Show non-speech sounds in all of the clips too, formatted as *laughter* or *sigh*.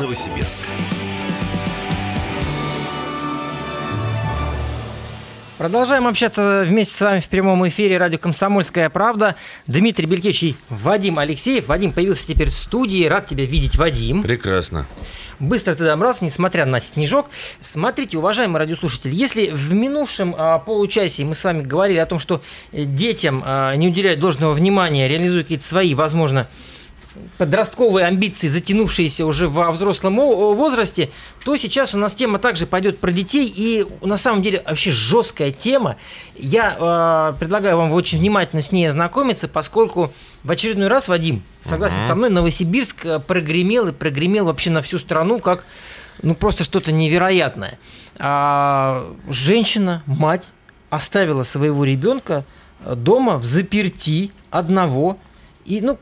Новосибирск. Продолжаем общаться вместе с вами в прямом эфире радио «Комсомольская правда». Дмитрий Белькевич и Вадим Алексеев. Вадим появился теперь в студии. Рад тебя видеть, Вадим. Прекрасно. Быстро ты добрался, несмотря на снежок. Смотрите, уважаемые радиослушатели, если в минувшем а, получасе мы с вами говорили о том, что детям а, не уделяют должного внимания, реализуют какие-то свои, возможно, подростковые амбиции, затянувшиеся уже во взрослом возрасте, то сейчас у нас тема также пойдет про детей. И на самом деле вообще жесткая тема. Я э, предлагаю вам очень внимательно с ней ознакомиться, поскольку в очередной раз, Вадим, согласен uh-huh. со мной, Новосибирск э, прогремел и прогремел вообще на всю страну как ну просто что-то невероятное. А, женщина, мать, оставила своего ребенка дома в заперти одного. И, ну,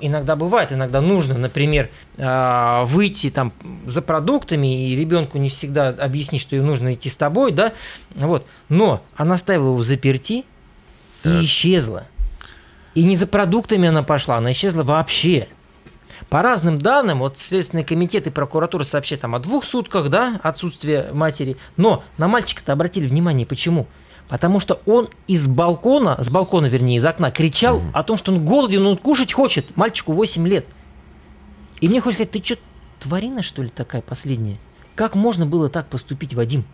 иногда бывает, иногда нужно, например, а, выйти там за продуктами, и ребенку не всегда объяснить, что ей нужно идти с тобой, да, вот. Но она ставила его в заперти и исчезла. И не за продуктами она пошла, она исчезла вообще. По разным данным, вот Следственный комитет и прокуратура сообщают там о двух сутках, да, отсутствие матери. Но на мальчика-то обратили внимание, почему? Потому что он из балкона, с балкона, вернее, из окна, кричал угу. о том, что он голоден, он кушать хочет. Мальчику 8 лет. И мне хочется сказать, ты что, тварина, что ли, такая последняя? Как можно было так поступить, Вадим?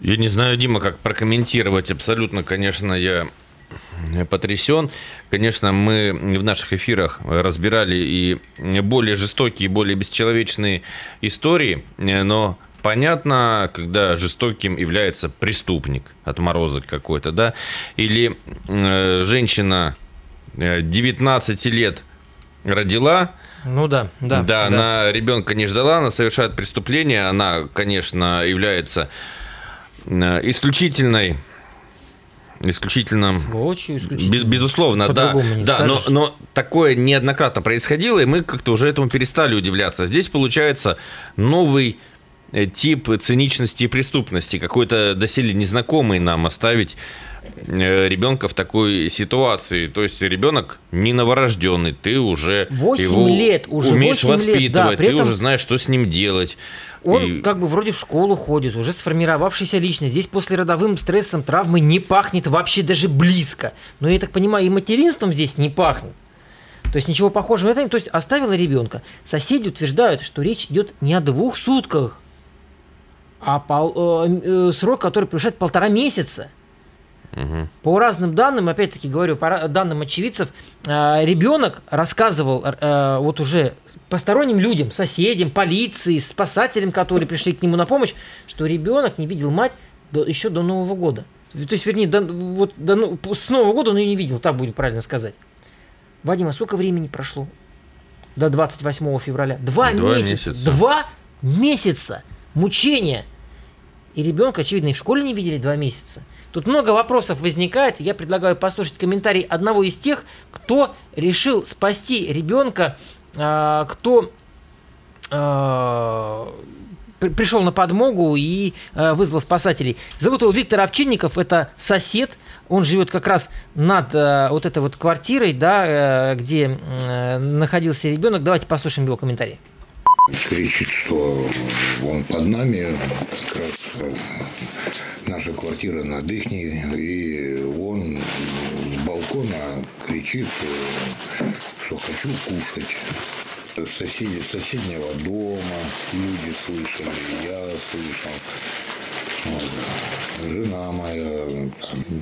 Я не знаю, Дима, как прокомментировать. Абсолютно, конечно, я потрясен. Конечно, мы в наших эфирах разбирали и более жестокие, более бесчеловечные истории, но понятно, когда жестоким является преступник, отморозок какой-то, да, или э, женщина 19 э, лет родила, ну да, да. Да, да. она ребенка не ждала, она совершает преступление, она, конечно, является э, исключительной исключительно... Сволочью исключительно. Безусловно, да. да но, но такое неоднократно происходило, и мы как-то уже этому перестали удивляться. Здесь получается новый тип циничности и преступности, какой-то доселе незнакомый нам оставить э, ребенка в такой ситуации. То есть ребенок не новорожденный, ты уже 8 его лет, уже умеешь воспитывать, лет, да, ты уже знаешь, что с ним делать. Он и... как бы вроде в школу ходит, уже сформировавшаяся личность. Здесь после родовым стрессом, травмы не пахнет вообще даже близко. Но я так понимаю, и материнством здесь не пахнет. То есть ничего похожего это То есть оставила ребенка. Соседи утверждают, что речь идет не о двух сутках, а пол, э, э, срок, который превышает полтора месяца. Угу. По разным данным, опять-таки говорю, по данным очевидцев, э, ребенок рассказывал э, вот уже посторонним людям, соседям, полиции, спасателям, которые пришли к нему на помощь, что ребенок не видел мать до, еще до Нового года. То есть, вернее, до, вот, до, ну, с Нового года он ее не видел, так будет правильно сказать. Вадим, а сколько времени прошло? До 28 февраля. Два, Два месяца. месяца. Два месяца мучения. И ребенка, очевидно, и в школе не видели два месяца. Тут много вопросов возникает. Я предлагаю послушать комментарий одного из тех, кто решил спасти ребенка, а, кто а, пришел на подмогу и а, вызвал спасателей. Зовут его Виктор Овчинников, это сосед. Он живет как раз над вот этой вот квартирой, да, где находился ребенок. Давайте послушаем его комментарий кричит, что он под нами, как раз э, наша квартира над их, и он с балкона кричит, э, что хочу кушать. Соседи соседнего дома люди слышали, я слышал. Жена моя,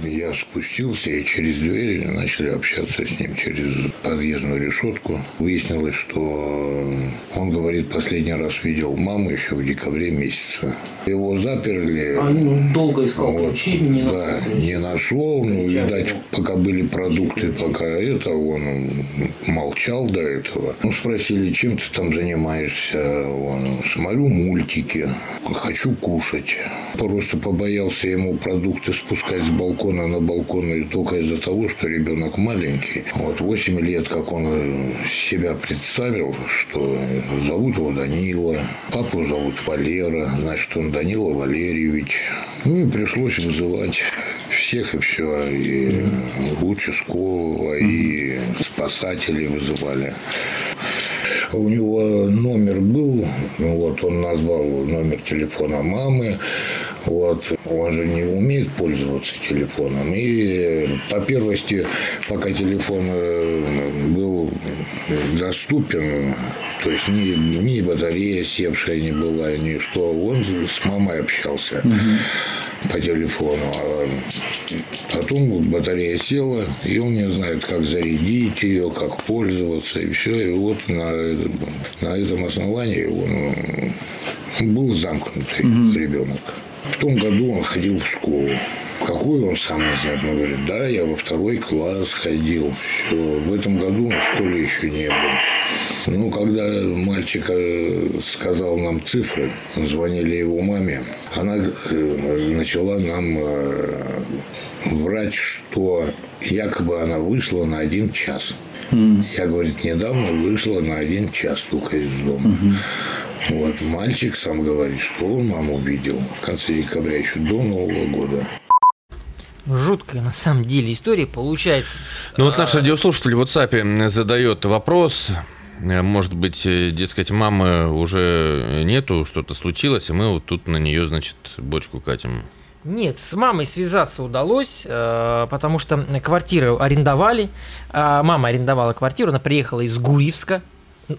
я спустился и через дверь начали общаться с ним через подъездную решетку. Выяснилось, что он говорит, последний раз видел маму еще в декабре месяце. Его заперли. А ну, долго искал вот, ключи, не Да, нашел не нашел. Ну, видать, пока были продукты, пока это, он молчал до этого. Ну, спросили, чем ты там занимаешься? Он, смотрю мультики, хочу кушать просто побоялся ему продукты спускать с балкона на балкон и только из-за того, что ребенок маленький. Вот 8 лет, как он э, себя представил, что зовут его Данила, папу зовут Валера, значит, он Данила Валерьевич. Ну и пришлось вызывать всех и все, и участкового, и спасателей вызывали. у него номер был, вот он назвал номер телефона мамы, вот он же не умеет пользоваться телефоном. И по первости, пока телефон э, был доступен, то есть ни, ни батарея севшая не была, ни что, он с мамой общался. Угу по телефону. А потом батарея села, и он не знает, как зарядить ее, как пользоваться, и все. И вот на, на этом основании он был замкнутый угу. ребенок. В том году он ходил в школу. Какой он сам не знает. Он говорит, да, я во второй класс ходил. Все. В этом году он в школе еще не был. Ну, когда мальчик э, сказал нам цифры, звонили его маме, она э, начала нам э, врать, что якобы она вышла на один час. Я, говорит, недавно вышла на один час только из дома. Mm-hmm. Вот, мальчик сам говорит, что он маму видел в конце декабря, еще до Нового года. Жуткая на самом деле история получается. Ну вот наш радиослушатель в WhatsApp задает вопрос. Может быть, дескать, мамы уже нету, что-то случилось, и мы вот тут на нее, значит, бочку катим. Нет, с мамой связаться удалось, э, потому что квартиру арендовали. А мама арендовала квартиру, она приехала из Гуевска,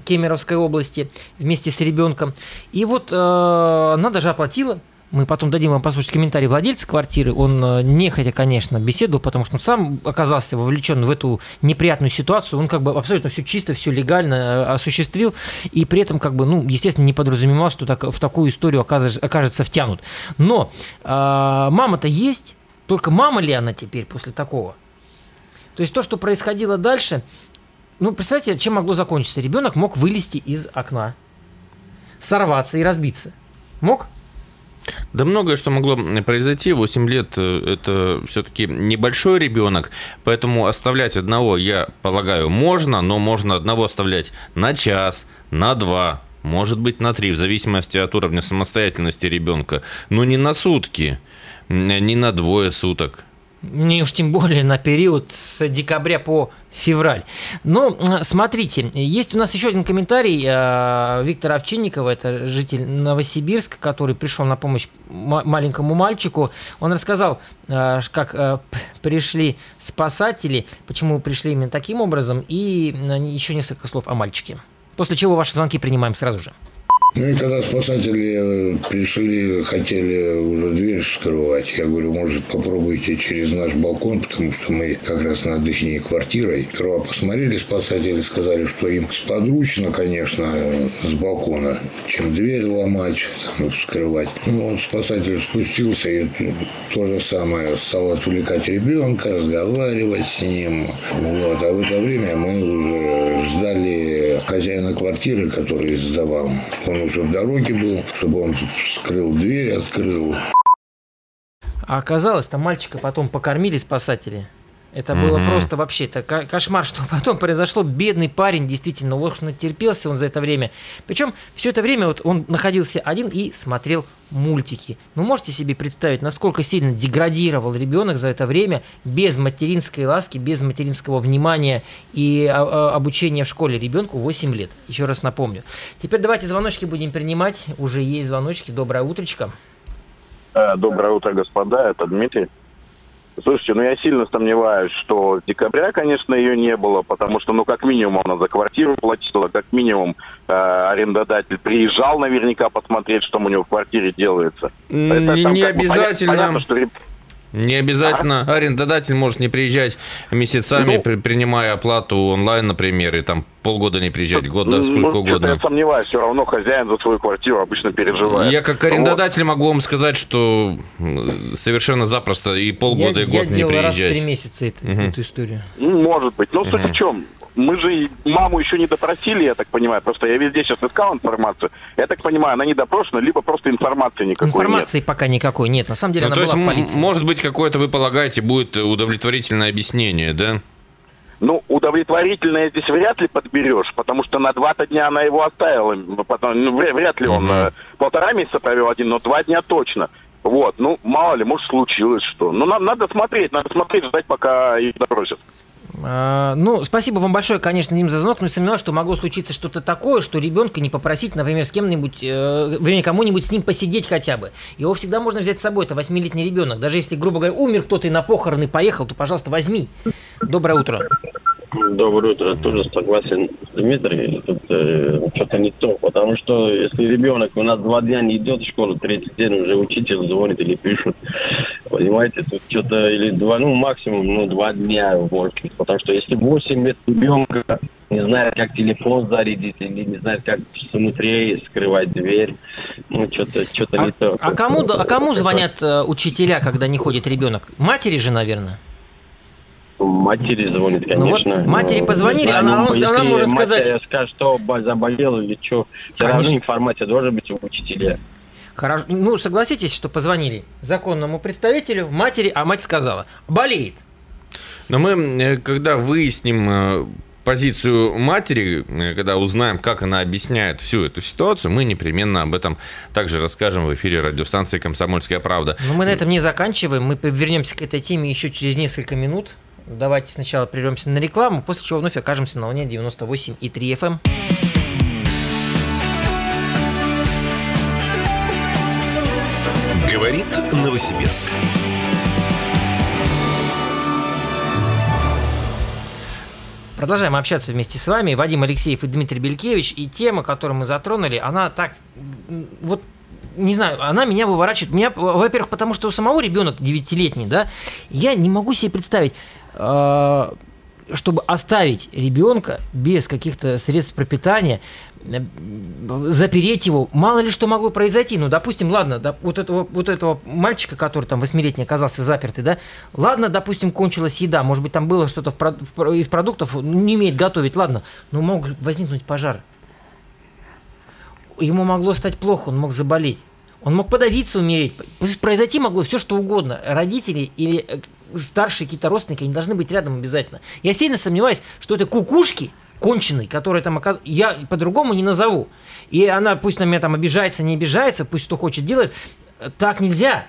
Кемеровской области вместе с ребенком. И вот э, она даже оплатила мы потом дадим вам послушать комментарий владельца квартиры. Он э, нехотя, конечно, беседовал, потому что он сам оказался вовлечен в эту неприятную ситуацию. Он как бы абсолютно все чисто, все легально э, осуществил. И при этом, как бы, ну, естественно, не подразумевал, что так, в такую историю окажется, окажется втянут. Но э, мама-то есть. Только мама ли она теперь после такого? То есть то, что происходило дальше, ну, представьте, чем могло закончиться. Ребенок мог вылезти из окна, сорваться и разбиться. Мог? Да многое, что могло произойти. 8 лет э, – это все-таки небольшой ребенок, поэтому оставлять одного, я полагаю, можно, но можно одного оставлять на час, на два, может быть, на три, в зависимости от уровня самостоятельности ребенка, но не на сутки, не на двое суток не уж тем более на период с декабря по февраль. Но смотрите, есть у нас еще один комментарий э, Виктора Овчинникова, это житель Новосибирска, который пришел на помощь маленькому мальчику. Он рассказал, э, как э, пришли спасатели, почему пришли именно таким образом, и еще несколько слов о мальчике. После чего ваши звонки принимаем сразу же. Ну и когда спасатели пришли, хотели уже дверь вскрывать, я говорю, может, попробуйте через наш балкон, потому что мы как раз над их квартирой. Сперва посмотрели спасатели, сказали, что им сподручно, конечно, с балкона, чем дверь ломать, там, вскрывать. Ну, вот спасатель спустился и то же самое стал отвлекать ребенка, разговаривать с ним. Вот. А в это время мы уже ждали хозяина квартиры, который сдавал. Он уже в дороге был, чтобы он вскрыл дверь, открыл. А оказалось, там мальчика потом покормили спасатели. Это было mm-hmm. просто вообще это кошмар, *laughs* что потом произошло. Бедный парень, действительно, ложь натерпелся он за это время. Причем все это время вот он находился один и смотрел мультики. Ну, можете себе представить, насколько сильно деградировал ребенок за это время без материнской ласки, без материнского внимания и а, а, обучения в школе ребенку 8 лет. Еще раз напомню. Теперь давайте звоночки будем принимать. Уже есть звоночки. Доброе утречко. Э, доброе утро, господа. Это Дмитрий. Слушайте, ну я сильно сомневаюсь, что декабря, конечно, ее не было, потому что, ну, как минимум, она за квартиру платила, как минимум, э, арендодатель приезжал наверняка посмотреть, что у него в квартире делается. Не, Это, там, не обязательно. Понятно, что не обязательно. А? Арендодатель может не приезжать месяцами, ну, при, принимая оплату онлайн, например, и там полгода не приезжать, год, да, сколько ну, угодно. Я сомневаюсь, все равно хозяин за свою квартиру обычно переживает. Я как арендодатель вот. могу вам сказать, что совершенно запросто и полгода, я, и год я не приезжать. Я раз в три месяца это, угу. эту историю. Может быть. Но угу. суть в чем? мы же маму еще не допросили, я так понимаю. Просто я везде сейчас искал информацию. Я так понимаю, она не допрошена, либо просто информации никакой Информации нет. пока никакой нет. На самом деле ну, она была в полиции. Может быть, какое-то, вы полагаете, будет удовлетворительное объяснение, да? Ну, удовлетворительное здесь вряд ли подберешь, потому что на два-то дня она его оставила. Потом, ну, вряд ли он угу. полтора месяца провел один, но два дня точно. Вот, ну, мало ли, может, случилось что. Ну, надо, надо смотреть, надо смотреть, ждать, пока их допросят. А, ну, спасибо вам большое, конечно, Дим, за звонок, но сомневаюсь, что могло случиться что-то такое, что ребенка не попросить, например, с кем-нибудь, э, вернее, кому-нибудь с ним посидеть хотя бы. Его всегда можно взять с собой, это восьмилетний ребенок. Даже если, грубо говоря, умер кто-то и на похороны поехал, то, пожалуйста, возьми. Доброе утро. Доброе утро. Тоже согласен с Дмитрием. Тут э, что-то не то. Потому что если ребенок у нас два дня не идет в школу, третий день уже учитель звонит или пишут. Понимаете, тут что-то или два, ну максимум, ну два дня может быть. Потому что если 8 лет ребенка не знает, как телефон зарядить, или не знает, как внутри скрывать дверь, ну что-то что А, не то. а кому, а кому звонят э, учителя, когда не ходит ребенок? Матери же, наверное. Матери звонит, Ну вот конечно. матери но, позвонили, знаю, она- ну, она может сказать- скажет, что заболел или что. Все равно Конечно. информация должна быть у учителя. Хорошо. Ну, согласитесь, что позвонили законному представителю, матери, а мать сказала, болеет. Но мы, э, когда выясним э, позицию матери, э, когда узнаем, как она объясняет всю эту ситуацию, мы непременно об этом также расскажем в эфире радиостанции «Комсомольская правда». Но мы на этом не заканчиваем. Мы вернемся к этой теме еще через несколько минут. Давайте сначала прервемся на рекламу, после чего вновь окажемся на волне 98,3 FM. Говорит Новосибирск. Продолжаем общаться вместе с вами. Вадим Алексеев и Дмитрий Белькевич. И тема, которую мы затронули, она так, вот, не знаю, она меня выворачивает. Меня, во-первых, потому что у самого ребенок 9-летний, да, я не могу себе представить, чтобы оставить ребенка без каких-то средств пропитания, э, запереть его, мало ли что могло произойти. Ну, допустим, ладно, да, вот, этого, вот этого мальчика, который там восьмилетний оказался запертый, да, ладно, допустим, кончилась еда, может быть, там было что-то в в из продуктов, ну, не умеет готовить, ладно, но мог возникнуть пожар. Ему могло стать плохо, он мог заболеть. Он мог подавиться, умереть. Произойти могло все, что угодно. Родители или э, старшие какие-то родственники, они должны быть рядом обязательно. Я сильно сомневаюсь, что это кукушки конченый, который там оказ... я по-другому не назову. И она пусть на меня там обижается, не обижается, пусть что хочет делает. Э, Так нельзя.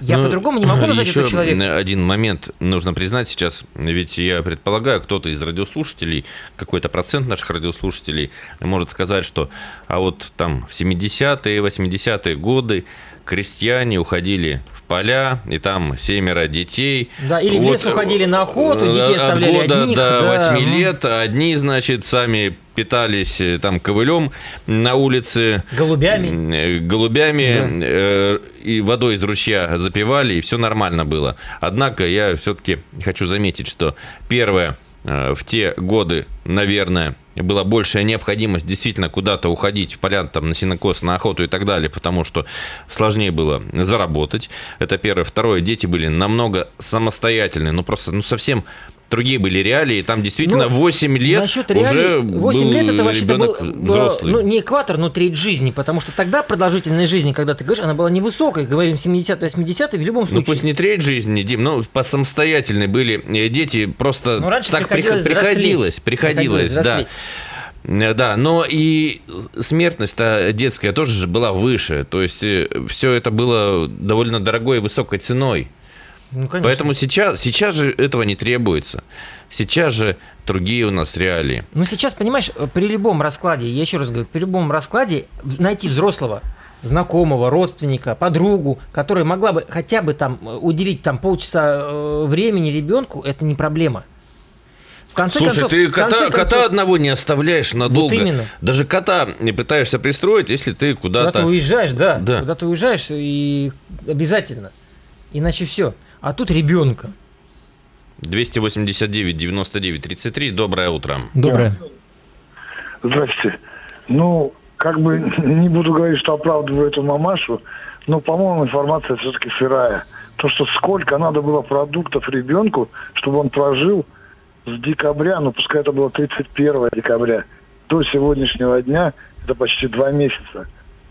Я Ну, по-другому не могу назвать этого человека. один момент нужно признать сейчас, ведь я предполагаю, кто-то из радиослушателей, какой-то процент наших радиослушателей может сказать, что а вот там в 70-е, 80-е годы крестьяне уходили поля, и там семеро детей. Да, или в лес уходили на охоту, детей От оставляли года одних, до да, 8 м. лет. Одни, значит, сами питались э, там ковылем на улице. Голубями. Э, голубями э, и водой из ручья запивали, и все нормально было. Однако я все-таки хочу заметить, что первое, э, в те годы, наверное, была большая необходимость действительно куда-то уходить в поля, там, на синокос, на охоту и так далее, потому что сложнее было заработать. Это первое. Второе, дети были намного самостоятельные, ну просто, ну совсем другие были реалии, там действительно Ну, 8 лет Насчет уже реалий, 8 был лет это вообще-то был, взрослый. ну, не экватор, но треть жизни, потому что тогда продолжительность жизни, когда ты говоришь, она была невысокой, говорим 70-80 в любом Ну случае. пусть не треть жизни, Дим, но по самостоятельные были э, дети, просто Ну, раньше так приходилось приход- приходилось, приходилось, Приходилось да. Э, Да, но и смертность-то детская тоже же была выше. То есть все это было довольно дорогой и высокой ценой. Ну, конечно. Поэтому сейчас, сейчас же этого не требуется. Сейчас же другие у нас реалии. Ну, сейчас, понимаешь, при любом раскладе, я еще раз говорю, при любом раскладе найти взрослого, знакомого, родственника, подругу, которая могла бы хотя бы там э, уделить там полчаса э, времени ребенку, это не проблема. В конце Слушай, концов, ты кота, кота концов, одного не оставляешь надолго. именно. Даже кота не пытаешься пристроить, если ты куда куда-то... ты уезжаешь, да, Да. куда ты уезжаешь и обязательно, иначе все. А тут ребенка. 289 99 33. Доброе утро. Доброе. Здравствуйте. Ну, как бы не буду говорить, что оправдываю эту мамашу, но, по-моему, информация все-таки сырая. То, что сколько надо было продуктов ребенку, чтобы он прожил с декабря, ну, пускай это было 31 декабря, до сегодняшнего дня, это почти два месяца.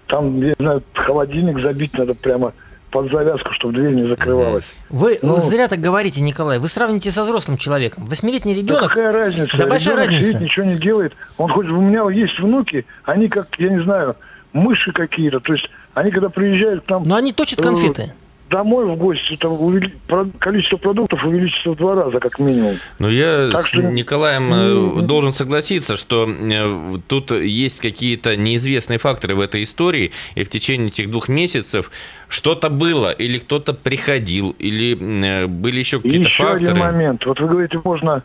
Там, я не знаю, холодильник забить надо прямо под завязку, чтобы дверь не закрывалась. Вы Ну. зря так говорите, Николай. Вы сравните со взрослым человеком. Восьмилетний ребенок. какая разница? Да большая разница. сидит, ничего не делает. Он хоть у меня есть внуки, они как, я не знаю, мыши какие-то. То есть они когда приезжают к нам, Но они точат Э, конфеты. Домой в гости, там увели- количество продуктов увеличится в два раза, как минимум. Но я Так с что- Николаем э, Ну, должен согласиться, что э, тут есть какие-то неизвестные факторы в этой истории, и в течение этих двух месяцев что-то было, или кто-то приходил, или э, были еще какие-то еще факторы. один момент. Вот вы говорите, можно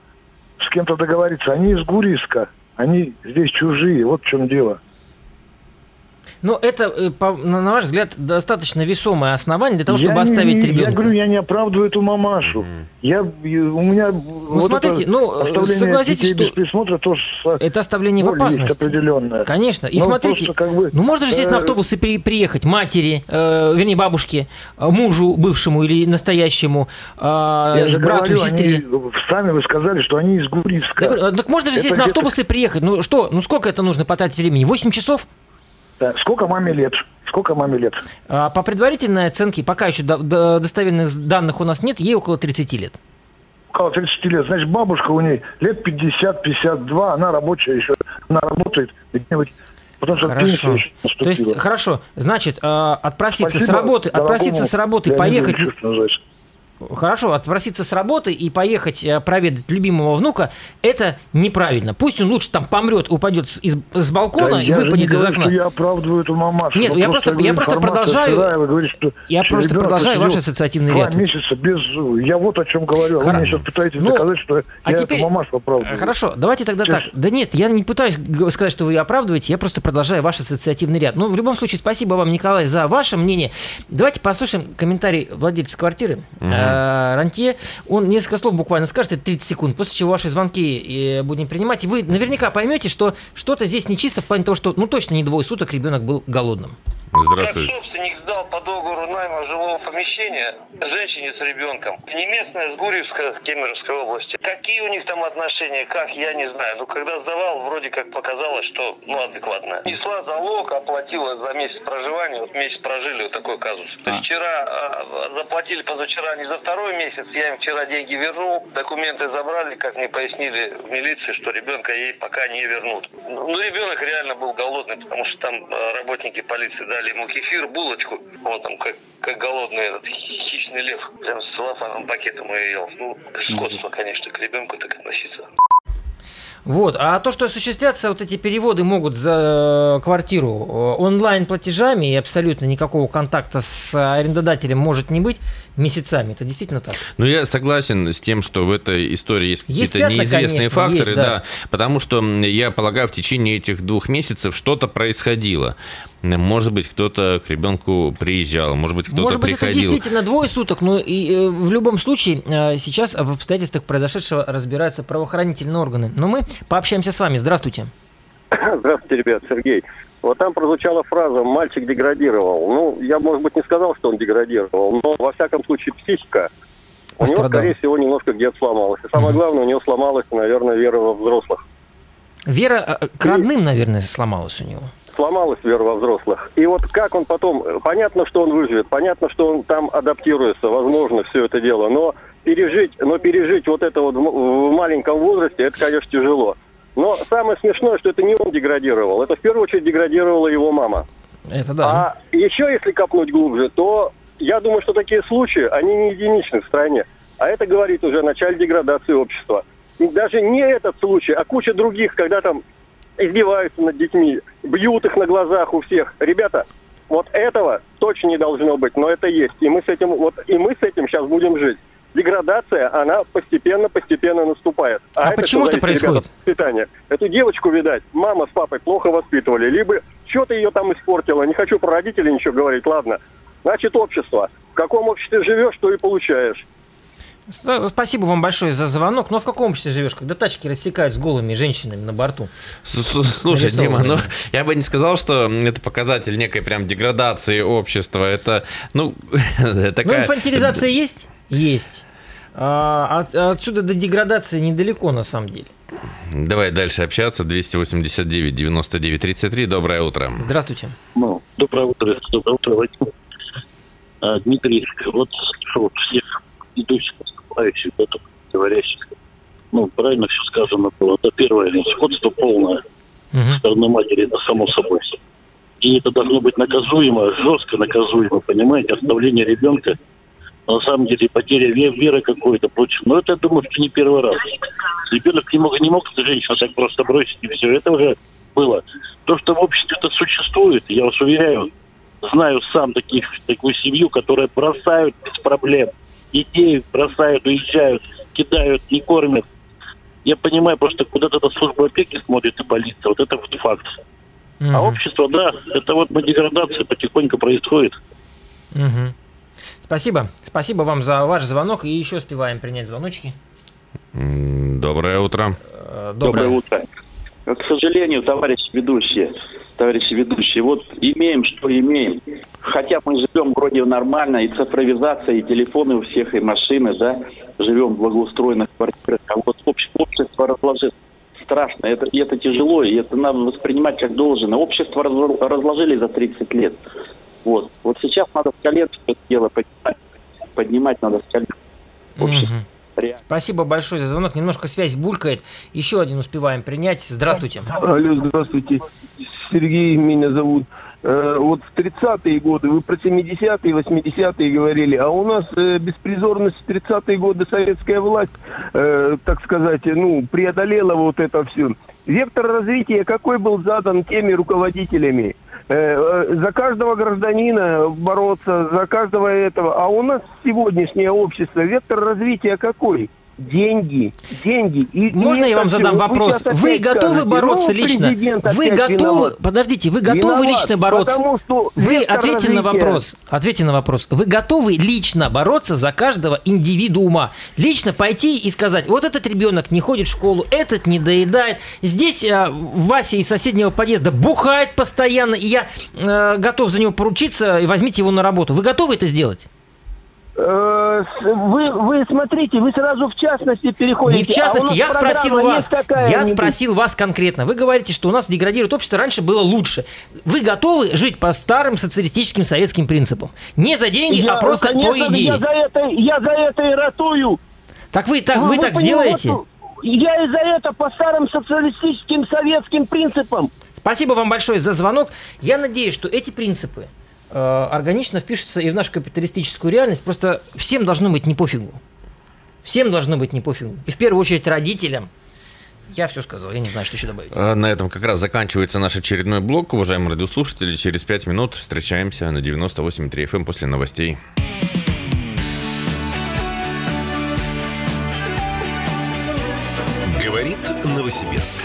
с кем-то договориться. Они из Гуриска, они здесь чужие. Вот в чем дело. Но это, э, на ваш взгляд, достаточно весомое основание для того, Я чтобы не- оставить Я ребенка. говорю, я не оправдываю эту мамашу. Я, и у меня Ну, смотрите, ну, оставление согласитесь, детей что без присмотра тоже с- Это оставление в опасности. определенная. Конечно. И Ну, смотрите, просто как бы, ну можно же сесть на э, автобус и при- приехать матери, э, вернее бабушке, э, мужу бывшему или настоящему, э, Я брату, говорю, сестре. они, сами вы сказали, что они из Гуриска. Так, так можно же Это сесть на автобус и приехать. Ну что, ну сколько это нужно потратить времени? 8 часов? Сколько маме лет? Сколько маме лет? А, По предварительной оценке, пока еще до- до- достоверных данных у нас нет, ей около 30 лет. Около 30 лет. Значит, бабушка у ней лет 50-52, она рабочая еще. Она работает где-нибудь, потому что Хорошо. еще То есть, хорошо, значит, э, отпроситься с Спасибо работы, отпроситься с работы, поехать. Хорошо, отпроситься с работы и поехать э, проведать любимого внука, это неправильно. Пусть он лучше там помрет, упадет с, из- с балкона Да и выпадет из окна. я оправдываю эту мамашу. Нет, я просто- я просто продолжаю- сырая, говорите, что Я просто продолжаю ваш ассоциативный Два ряд. месяца без... Я вот о чем говорю. а Хоро- Вы мне сейчас пытаетесь Ну, доказать, что а я теперь- эту мамашу оправдываю. Хорошо, давайте тогда То так. Да нет, я не пытаюсь сказать, что вы ее оправдываете, я просто продолжаю ваш ассоциативный ряд. Ну, в любом случае, спасибо вам, Николай, за ваше мнение. Давайте послушаем комментарий владельца квартиры э, Рантье. Он несколько слов буквально скажет, это 30 секунд, после чего ваши звонки э, будем принимать. И вы наверняка поймете, что что-то здесь нечисто в плане того, что ну точно не двое суток ребенок был голодным. Здравствуйте. Как собственник сдал по договору найма жилого помещения женщине с ребенком, не местная, с Гурьевска, Кемеровской области. Какие у них там отношения, как, я не знаю. Но когда сдавал, вроде как показалось, что, ну, адекватно. Несла залог, оплатила за месяц проживания, вот месяц прожили, вот такой казус. Вчера а, заплатили позавчера не за второй месяц, я им вчера деньги вернул, документы забрали, как мне пояснили в милиции, что ребенка ей пока не вернут. Ну, ребенок реально был голодный, потому что там э, работники полиции дали ему кефир, булочку. Он там как, как голодный этот хищный лев, прям с целлофановым пакетом ее ел. Ну, скотство, конечно, к ребенку так относиться. Вот. А то, что осуществляться вот эти переводы могут за квартиру э, онлайн-платежами и абсолютно никакого контакта с арендодателем может не быть месяцами, это действительно так. Ну, я согласен с тем, что в этой истории есть Есть какие-то пятна, неизвестные конечно, факторы, есть, да. да. потому что я полагаю, в течение этих двух месяцев что-то происходило. Может быть, кто-то к ребенку приезжал, может быть, кто-то Может быть, это приходил. действительно двое суток, но и э, в любом случае э, сейчас в обстоятельствах произошедшего разбираются правоохранительные органы. Но мы пообщаемся с вами. Здравствуйте. Здравствуйте, ребят, Сергей. Вот там прозвучала фраза «мальчик деградировал». Ну, я, может быть, не сказал, что он деградировал, но, во всяком случае, психика у него, скорее всего, немножко где-то сломалась. И самое главное, у него сломалась, наверное, вера во взрослых. Вера э, к родным, наверное, сломалась у него. Сломалась вера во взрослых. И вот как он потом... Понятно, что он выживет, понятно, что он там адаптируется, возможно, все это дело, но пережить, но пережить вот это вот в маленьком возрасте, это, конечно, тяжело. Но самое смешное, что это не он деградировал, это в первую очередь деградировала его мама. Это да. А еще если копнуть глубже, то я думаю, что такие случаи, они не единичны в стране. А это говорит уже о начале деградации общества. И даже не этот случай, а куча других, когда там издеваются над детьми, бьют их на глазах у всех. Ребята, вот этого точно не должно быть, но это есть. И мы с этим, вот, и мы с этим сейчас будем жить. Деградация, она постепенно-постепенно наступает. А это почему это происходит? от воспитания. Эту девочку, видать, мама с папой плохо воспитывали, либо что-то ее там испортило. Не хочу про родителей ничего говорить, ладно. Значит, общество. В каком обществе живешь, то и получаешь. Спасибо вам большое за звонок. Но в каком обществе живешь, когда тачки рассекают с голыми женщинами на борту? Слушай, Дима, ну я бы не сказал, что это показатель некой прям деградации общества. Это, ну, *laughs* Ну, такая... инфантилизация есть? Есть. А, от- отсюда до деградации недалеко, на самом деле. Давай дальше общаться. 289 99 33. Доброе утро. Здравствуйте. Ну, доброе утро, доброе утро, Вадим. А, Дмитрий, вот слушал всех идущих, наступающих, тут говорящих. Ну, правильно все сказано было. Это первое, сходство полное со стороны матери, это само собой. И это должно быть наказуемо, жестко наказуемо, понимаете, оставление ребенка на самом деле потеря ве- веры какой-то, прочее. Но это, я думаю, что не первый раз. Ребенок не мог, не мог женщину так просто бросить, и все. Это уже было. То, что в обществе это существует, я вас уверяю, знаю сам таких, такую семью, которая бросают без проблем. Детей бросают, уезжают, кидают, не кормят. Я понимаю, просто куда-то эта служба опеки смотрит и полиция. Вот это вот факт. А Мгм. общество, да, это вот деградация потихоньку происходит. Мгм. Спасибо. Спасибо вам за ваш звонок. И еще успеваем принять звоночки. Доброе утро. Э, Доброе утро. К сожалению, товарищи ведущие, товарищи ведущие, вот имеем, что имеем. Хотя мы живем вроде нормально, и цифровизация, и телефоны у всех, и машины, да, живем в благоустроенных квартирах, а вот обще- общество разложит страшно, это, и это тяжело, и это надо воспринимать как должное. Общество разло- разложили за 30 лет. Вот. Вот сейчас надо с колен это дело поднимать. Поднимать надо с колен. Мгм. Реально. Спасибо большое за звонок. Немножко связь булькает. Еще один успеваем принять. Здравствуйте. Алло, здравствуйте. Сергей меня зовут. Э, Вот в 30-е годы, вы про 70-е, 80-е говорили, а у нас э, беспризорность в 30-е годы советская власть, э, так сказать, ну, преодолела вот это все. Вектор развития какой был задан теми руководителями? Э, э, За каждого гражданина бороться, за каждого этого. А у нас сегодняшнее общество, вектор развития какой? Деньги, деньги. И, Можно и я вам задам вопрос? Вы готовы скажете, бороться ну, лично? Вы готовы? виноват. Подождите, вы готовы Виноват, лично бороться? потому что Вы ответьте на развития- вопрос. Ответьте на вопрос. Вы готовы лично бороться за каждого индивидуума? Лично пойти и сказать, вот этот ребенок не ходит в школу, этот не доедает, здесь э, Вася из соседнего подъезда бухает постоянно, и я э, готов за него поручиться, и возьмите его на работу. Вы готовы это сделать? Э, Вы, вы смотрите, вы сразу в частности переходите. Не в а частности, нас я спросил вас. Я спросил вас конкретно. Вы говорите, что у нас деградирует общество, раньше было лучше. Вы готовы жить по старым социалистическим советским принципам? Не за деньги, Я, а просто конечно, по идее. Я за это, я за это и ратую. Так вы так, Ну, вы так понимаете, сделаете? вот, Я и за это по старым социалистическим советским принципам. Спасибо вам большое за звонок. Я надеюсь, что эти принципы органично впишутся и в нашу капиталистическую реальность. Просто всем должно быть не пофигу. Всем должно быть не пофигу. И в первую очередь родителям. Я все сказал, я не знаю, что еще добавить. А На этом как раз заканчивается наш очередной блок. Уважаемые радиослушатели, через 5 минут встречаемся на 98.3 FM после новостей. Говорит Новосибирск.